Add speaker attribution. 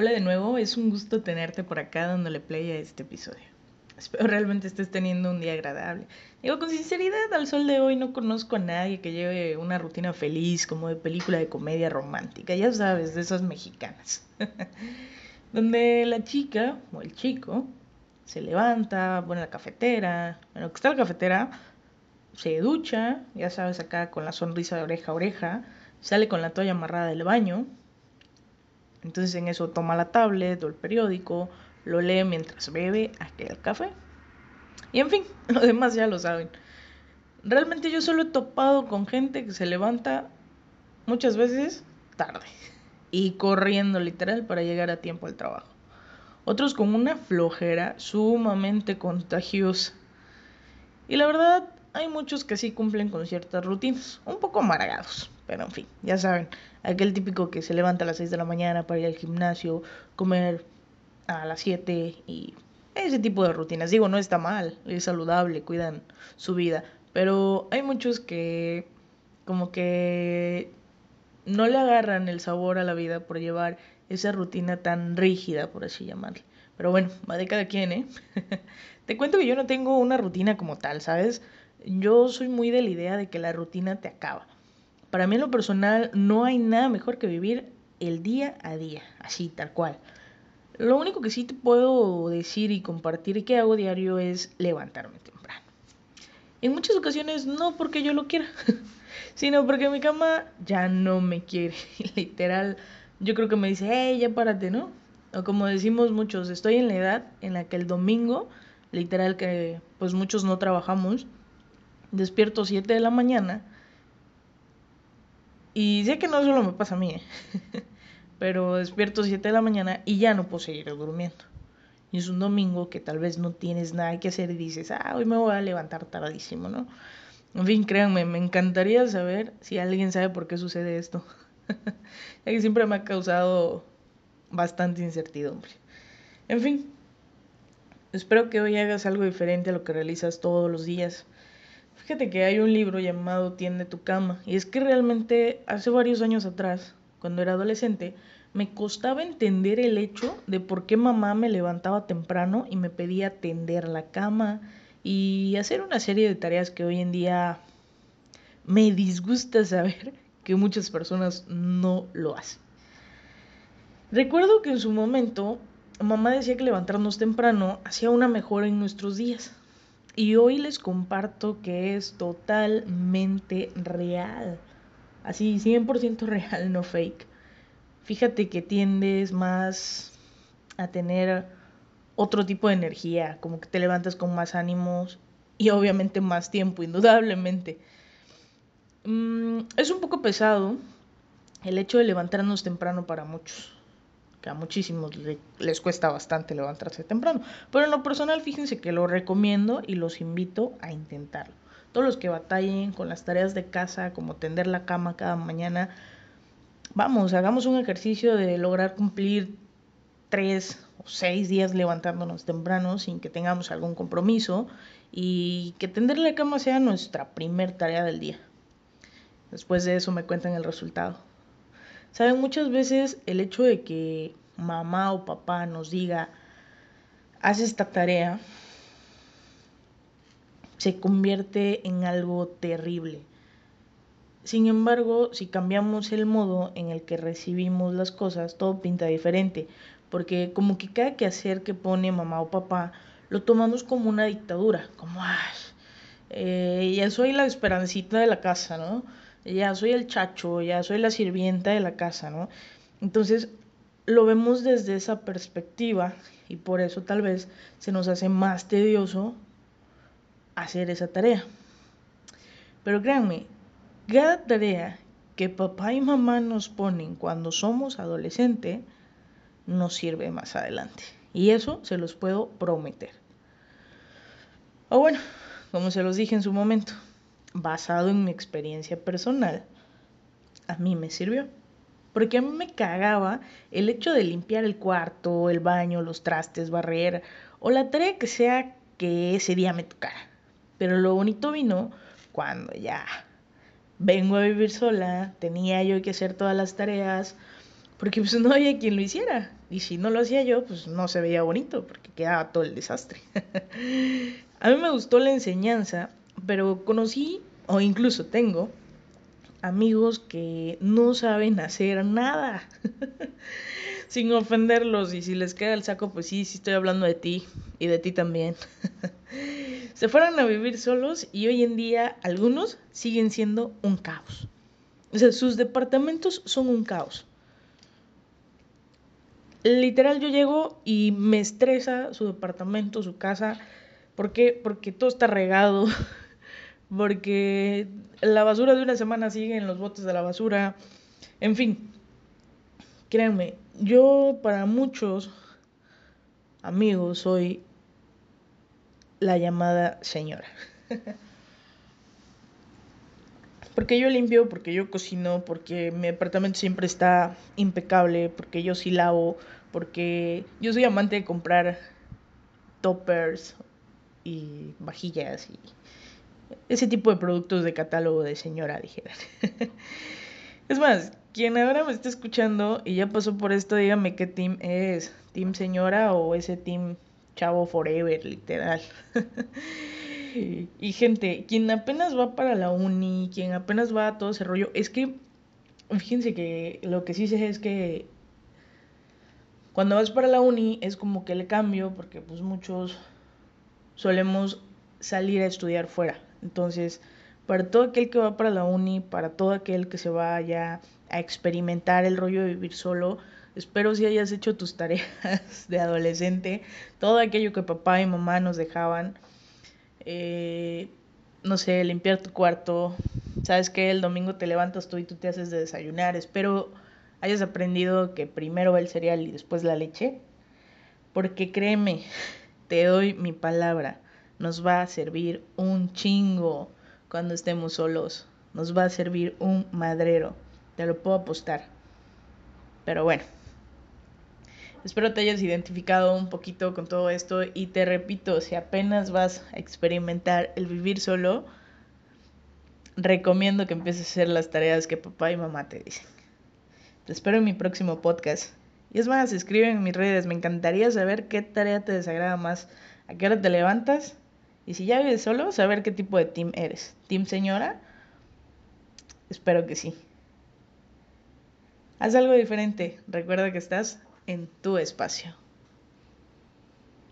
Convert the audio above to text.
Speaker 1: Hola de nuevo, es un gusto tenerte por acá dándole play a este episodio. Espero realmente estés teniendo un día agradable. Digo, con sinceridad, al sol de hoy no conozco a nadie que lleve una rutina feliz como de película de comedia romántica, ya sabes, de esas mexicanas. Donde la chica o el chico se levanta, pone la cafetera, bueno, que está la cafetera, se ducha, ya sabes, acá con la sonrisa de oreja a oreja, sale con la toalla amarrada del baño, entonces en eso toma la tablet o el periódico, lo lee mientras bebe aquel café. Y en fin, lo demás ya lo saben. Realmente yo solo he topado con gente que se levanta muchas veces tarde y corriendo literal para llegar a tiempo al trabajo. Otros con una flojera sumamente contagiosa. Y la verdad, hay muchos que sí cumplen con ciertas rutinas, un poco amargados, pero en fin, ya saben, aquel típico que se levanta a las 6 de la mañana para ir al gimnasio, comer a las 7 y ese tipo de rutinas. Digo, no está mal, es saludable, cuidan su vida, pero hay muchos que como que no le agarran el sabor a la vida por llevar esa rutina tan rígida, por así llamarle. Pero bueno, va de cada quien, ¿eh? Te cuento que yo no tengo una rutina como tal, ¿sabes? Yo soy muy de la idea de que la rutina te acaba. Para mí lo personal no hay nada mejor que vivir el día a día, así, tal cual. Lo único que sí te puedo decir y compartir que hago diario es levantarme temprano. En muchas ocasiones no porque yo lo quiera, sino porque mi cama ya no me quiere. Literal, yo creo que me dice, hey, ya párate, ¿no? O como decimos muchos, estoy en la edad en la que el domingo, literal que pues muchos no trabajamos, despierto 7 de la mañana. Y sé que no solo me pasa a mí, ¿eh? pero despierto 7 de la mañana y ya no puedo seguir durmiendo. Y es un domingo que tal vez no tienes nada que hacer y dices, ah, hoy me voy a levantar tardísimo, ¿no? En fin, créanme, me encantaría saber si alguien sabe por qué sucede esto. ya que siempre me ha causado bastante incertidumbre. En fin, espero que hoy hagas algo diferente a lo que realizas todos los días. Fíjate que hay un libro llamado Tiende tu cama. Y es que realmente hace varios años atrás, cuando era adolescente, me costaba entender el hecho de por qué mamá me levantaba temprano y me pedía tender la cama y hacer una serie de tareas que hoy en día me disgusta saber que muchas personas no lo hacen. Recuerdo que en su momento mamá decía que levantarnos temprano hacía una mejora en nuestros días. Y hoy les comparto que es totalmente real. Así, 100% real, no fake. Fíjate que tiendes más a tener otro tipo de energía, como que te levantas con más ánimos y obviamente más tiempo, indudablemente. Mm, es un poco pesado el hecho de levantarnos temprano para muchos que a muchísimos les cuesta bastante levantarse temprano. Pero en lo personal, fíjense que lo recomiendo y los invito a intentarlo. Todos los que batallen con las tareas de casa, como tender la cama cada mañana, vamos, hagamos un ejercicio de lograr cumplir tres o seis días levantándonos temprano sin que tengamos algún compromiso y que tender la cama sea nuestra primer tarea del día. Después de eso me cuentan el resultado. Saben, muchas veces el hecho de que mamá o papá nos diga, haz esta tarea, se convierte en algo terrible. Sin embargo, si cambiamos el modo en el que recibimos las cosas, todo pinta diferente, porque como que cada quehacer que pone mamá o papá lo tomamos como una dictadura, como, ay, eh, ya soy la esperancita de la casa, ¿no? Ya soy el chacho, ya soy la sirvienta de la casa, ¿no? Entonces lo vemos desde esa perspectiva y por eso tal vez se nos hace más tedioso hacer esa tarea. Pero créanme, cada tarea que papá y mamá nos ponen cuando somos adolescentes nos sirve más adelante. Y eso se los puedo prometer. O bueno, como se los dije en su momento, basado en mi experiencia personal, a mí me sirvió. Porque a mí me cagaba el hecho de limpiar el cuarto, el baño, los trastes, barrer o la tarea que sea que ese día me tocara. Pero lo bonito vino cuando ya vengo a vivir sola, tenía yo que hacer todas las tareas, Porque pues no había quien lo hiciera. Y si no lo hacía yo, pues no se veía bonito, porque quedaba todo el desastre. a mí me gustó la enseñanza, pero conocí, o incluso tengo, amigos que no saben hacer nada. Sin ofenderlos, y si les queda el saco, pues sí, sí estoy hablando de ti y de ti también. Se fueron a vivir solos y hoy en día algunos siguen siendo un caos. O sea, sus departamentos son un caos. Literal, yo llego y me estresa su departamento, su casa. ¿Por qué? Porque todo está regado. Porque la basura de una semana sigue en los botes de la basura. En fin, créanme, yo para muchos amigos soy la llamada señora. porque yo limpio, porque yo cocino, porque mi apartamento siempre está impecable, porque yo sí lavo, porque yo soy amante de comprar toppers y vajillas y ese tipo de productos de catálogo de señora, dijeran. es más, quien ahora me está escuchando y ya pasó por esto, dígame qué team es, team señora o ese team chavo forever, literal. y gente, quien apenas va para la uni, quien apenas va a todo ese rollo, es que, fíjense que lo que sí sé es que cuando vas para la uni es como que le cambio, porque pues muchos solemos salir a estudiar fuera. Entonces, para todo aquel que va para la uni, para todo aquel que se vaya a experimentar el rollo de vivir solo, espero si hayas hecho tus tareas de adolescente, todo aquello que papá y mamá nos dejaban eh, no sé, limpiar tu cuarto. Sabes que el domingo te levantas tú y tú te haces de desayunar. Espero hayas aprendido que primero va el cereal y después la leche. Porque créeme, te doy mi palabra, nos va a servir un chingo cuando estemos solos. Nos va a servir un madrero. Te lo puedo apostar. Pero bueno. Espero te hayas identificado un poquito con todo esto y te repito, si apenas vas a experimentar el vivir solo, recomiendo que empieces a hacer las tareas que papá y mamá te dicen. Te espero en mi próximo podcast. Y es más, escribe en mis redes, me encantaría saber qué tarea te desagrada más, a qué hora te levantas y si ya vives solo, saber qué tipo de team eres. ¿Team señora? Espero que sí. Haz algo diferente. Recuerda que estás en tu espacio.